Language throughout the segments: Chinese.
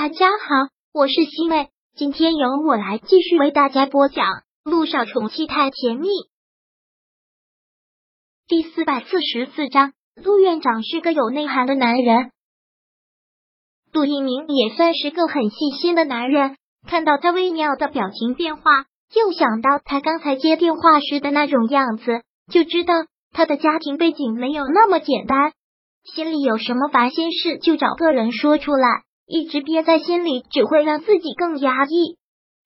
大家好，我是西妹，今天由我来继续为大家播讲《陆少宠妻太甜蜜》第四百四十四章。陆院长是个有内涵的男人，陆一鸣也算是个很细心的男人。看到他微妙的表情变化，又想到他刚才接电话时的那种样子，就知道他的家庭背景没有那么简单。心里有什么烦心事，就找个人说出来。一直憋在心里，只会让自己更压抑。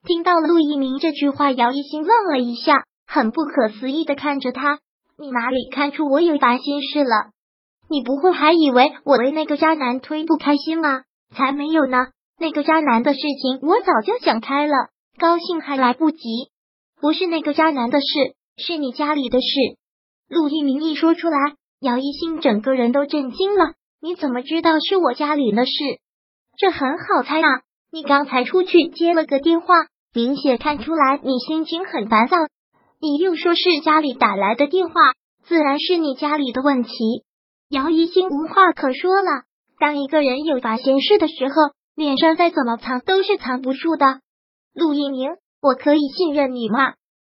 听到陆一鸣这句话，姚一新愣了一下，很不可思议的看着他：“你哪里看出我有烦心事了？你不会还以为我为那个渣男推不开心吗？才没有呢！那个渣男的事情我早就想开了，高兴还来不及。不是那个渣男的事，是你家里的事。”陆一鸣一说出来，姚一新整个人都震惊了：“你怎么知道是我家里的事？”这很好猜啊！你刚才出去接了个电话，明显看出来你心情很烦躁。你又说是家里打来的电话，自然是你家里的问题。姚一星无话可说了。当一个人有烦心事的时候，脸上再怎么藏都是藏不住的。陆一鸣，我可以信任你吗？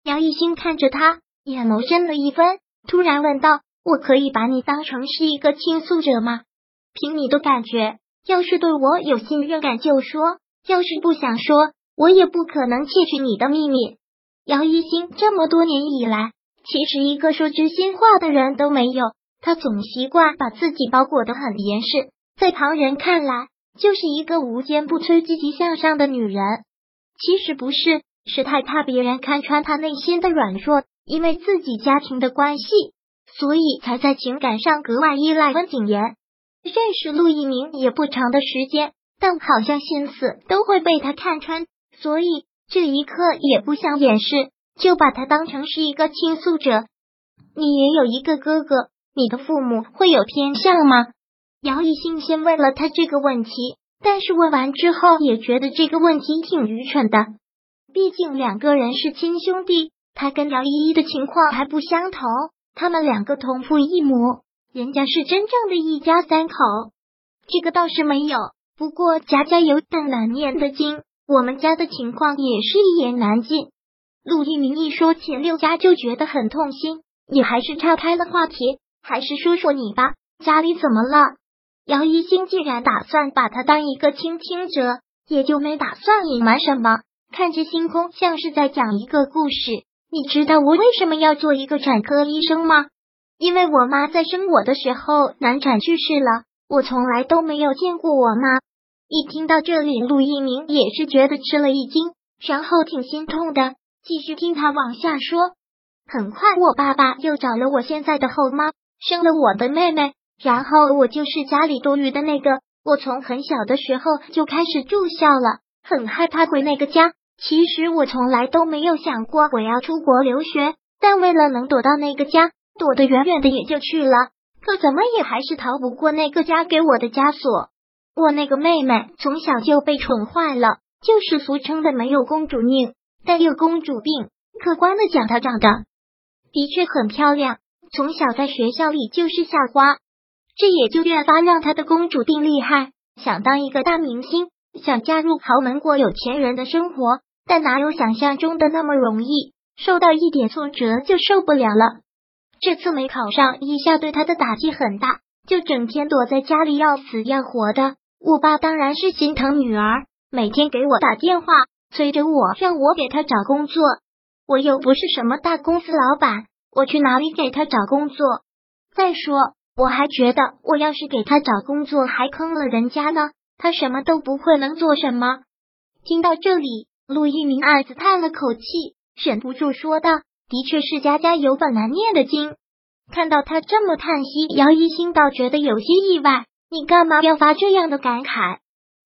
姚一星看着他，眼眸深了一分，突然问道：“我可以把你当成是一个倾诉者吗？凭你的感觉。”要是对我有信任感就说，要是不想说，我也不可能窃取你的秘密。姚一星这么多年以来，其实一个说真心话的人都没有，他总习惯把自己包裹的很严实，在旁人看来就是一个无坚不摧、积极向上的女人。其实不是，是太怕别人看穿她内心的软弱，因为自己家庭的关系，所以才在情感上格外依赖温景言。认识陆一鸣也不长的时间，但好像心思都会被他看穿，所以这一刻也不想掩饰，就把他当成是一个倾诉者。你也有一个哥哥，你的父母会有偏向吗？姚一兴先问了他这个问题，但是问完之后也觉得这个问题挺愚蠢的，毕竟两个人是亲兄弟，他跟姚依依的情况还不相同，他们两个同父异母。人家是真正的一家三口，这个倒是没有。不过家家有本难念的经，我们家的情况也是一言难尽。陆一鸣一说前六家就觉得很痛心，你还是岔开了话题，还是说说你吧，家里怎么了？姚一星既然打算把他当一个倾听者，也就没打算隐瞒什么，看着星空像是在讲一个故事。你知道我为什么要做一个产科医生吗？因为我妈在生我的时候难产去世了，我从来都没有见过我妈。一听到这里，陆一鸣也是觉得吃了一惊，然后挺心痛的。继续听他往下说。很快，我爸爸又找了我现在的后妈，生了我的妹妹，然后我就是家里多余的那个。我从很小的时候就开始住校了，很害怕回那个家。其实我从来都没有想过我要出国留学，但为了能躲到那个家。躲得远远的也就去了，可怎么也还是逃不过那个家给我的枷锁。我那个妹妹从小就被宠坏了，就是俗称的没有公主命，但有公主病。客观的讲，她长得的确很漂亮，从小在学校里就是校花，这也就越发让她的公主病厉害。想当一个大明星，想嫁入豪门过有钱人的生活，但哪有想象中的那么容易？受到一点挫折就受不了了。这次没考上，一下对他的打击很大，就整天躲在家里要死要活的。我爸当然是心疼女儿，每天给我打电话，催着我让我给他找工作。我又不是什么大公司老板，我去哪里给他找工作？再说，我还觉得我要是给他找工作，还坑了人家呢。他什么都不会，能做什么？听到这里，陆一鸣暗自叹了口气，忍不住说道。的确是家家有本难念的经。看到他这么叹息，姚一星倒觉得有些意外。你干嘛要发这样的感慨？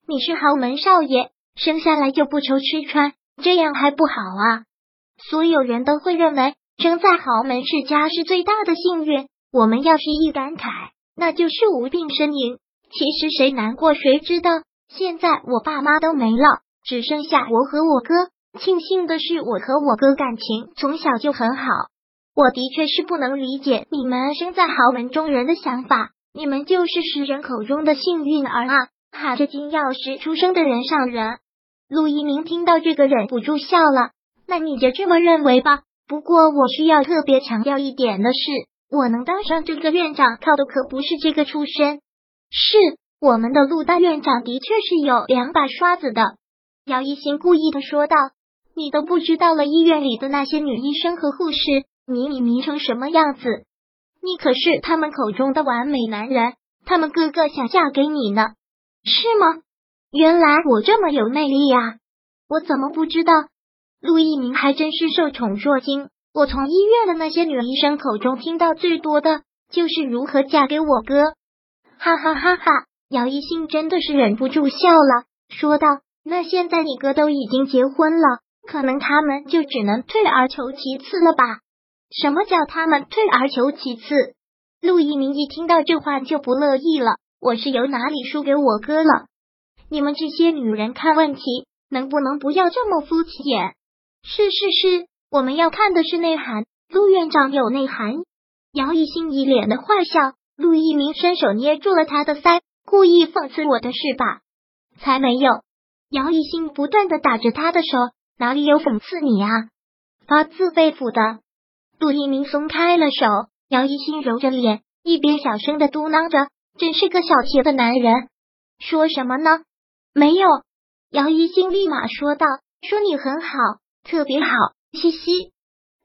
你是豪门少爷，生下来就不愁吃穿，这样还不好啊？所有人都会认为生在豪门世家是最大的幸运。我们要是一感慨，那就是无病呻吟。其实谁难过谁知道。现在我爸妈都没了，只剩下我和我哥。庆幸的是，我和我哥感情从小就很好。我的确是不能理解你们生在豪门中人的想法，你们就是世人口中的幸运儿啊！喊着金钥匙出生的人上人。陆一鸣听到这个忍不住笑了。那你就这么认为吧。不过我需要特别强调一点的是，我能当上这个院长，靠的可不是这个出身。是我们的陆大院长的确是有两把刷子的。姚一新故意的说道：“你都不知道了，医院里的那些女医生和护士，迷你迷成什么样子？你可是他们口中的完美男人，他们个个想嫁给你呢，是吗？原来我这么有魅力呀，我怎么不知道？”陆一鸣还真是受宠若惊。我从医院的那些女医生口中听到最多的就是如何嫁给我哥。哈哈哈哈！姚一兴真的是忍不住笑了，说道：“那现在你哥都已经结婚了，可能他们就只能退而求其次了吧？”什么叫他们退而求其次？陆一鸣一听到这话就不乐意了。我是由哪里输给我哥了？你们这些女人看问题能不能不要这么肤浅？是是是，我们要看的是内涵。陆院长有内涵。姚一兴一脸的坏笑。陆一鸣伸手捏住了他的腮，故意讽刺我的是吧？才没有！姚一兴不断的打着他的手，哪里有讽刺你啊？发自肺腑的。陆一鸣松开了手，姚一兴揉着脸，一边小声的嘟囔着：“真是个小气的男人。”说什么呢？没有。姚一星立马说道：“说你很好。”特别好，嘻嘻。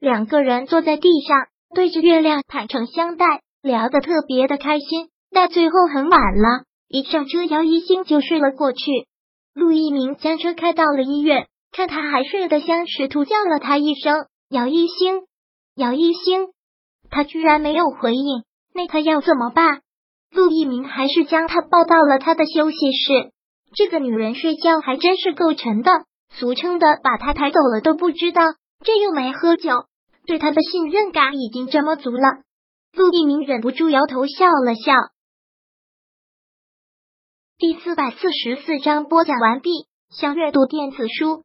两个人坐在地上，对着月亮坦诚相待，聊得特别的开心。到最后很晚了，一上车，姚一星就睡了过去。陆一鸣将车开到了医院，看他还睡得香，试图叫了他一声“姚一星”，姚一星，他居然没有回应。那他要怎么办？陆一鸣还是将他抱到了他的休息室。这个女人睡觉还真是够沉的。俗称的把他抬走了都不知道，这又没喝酒，对他的信任感已经这么足了。陆一鸣忍不住摇头笑了笑。第四百四十四章播讲完毕。想阅读电子书，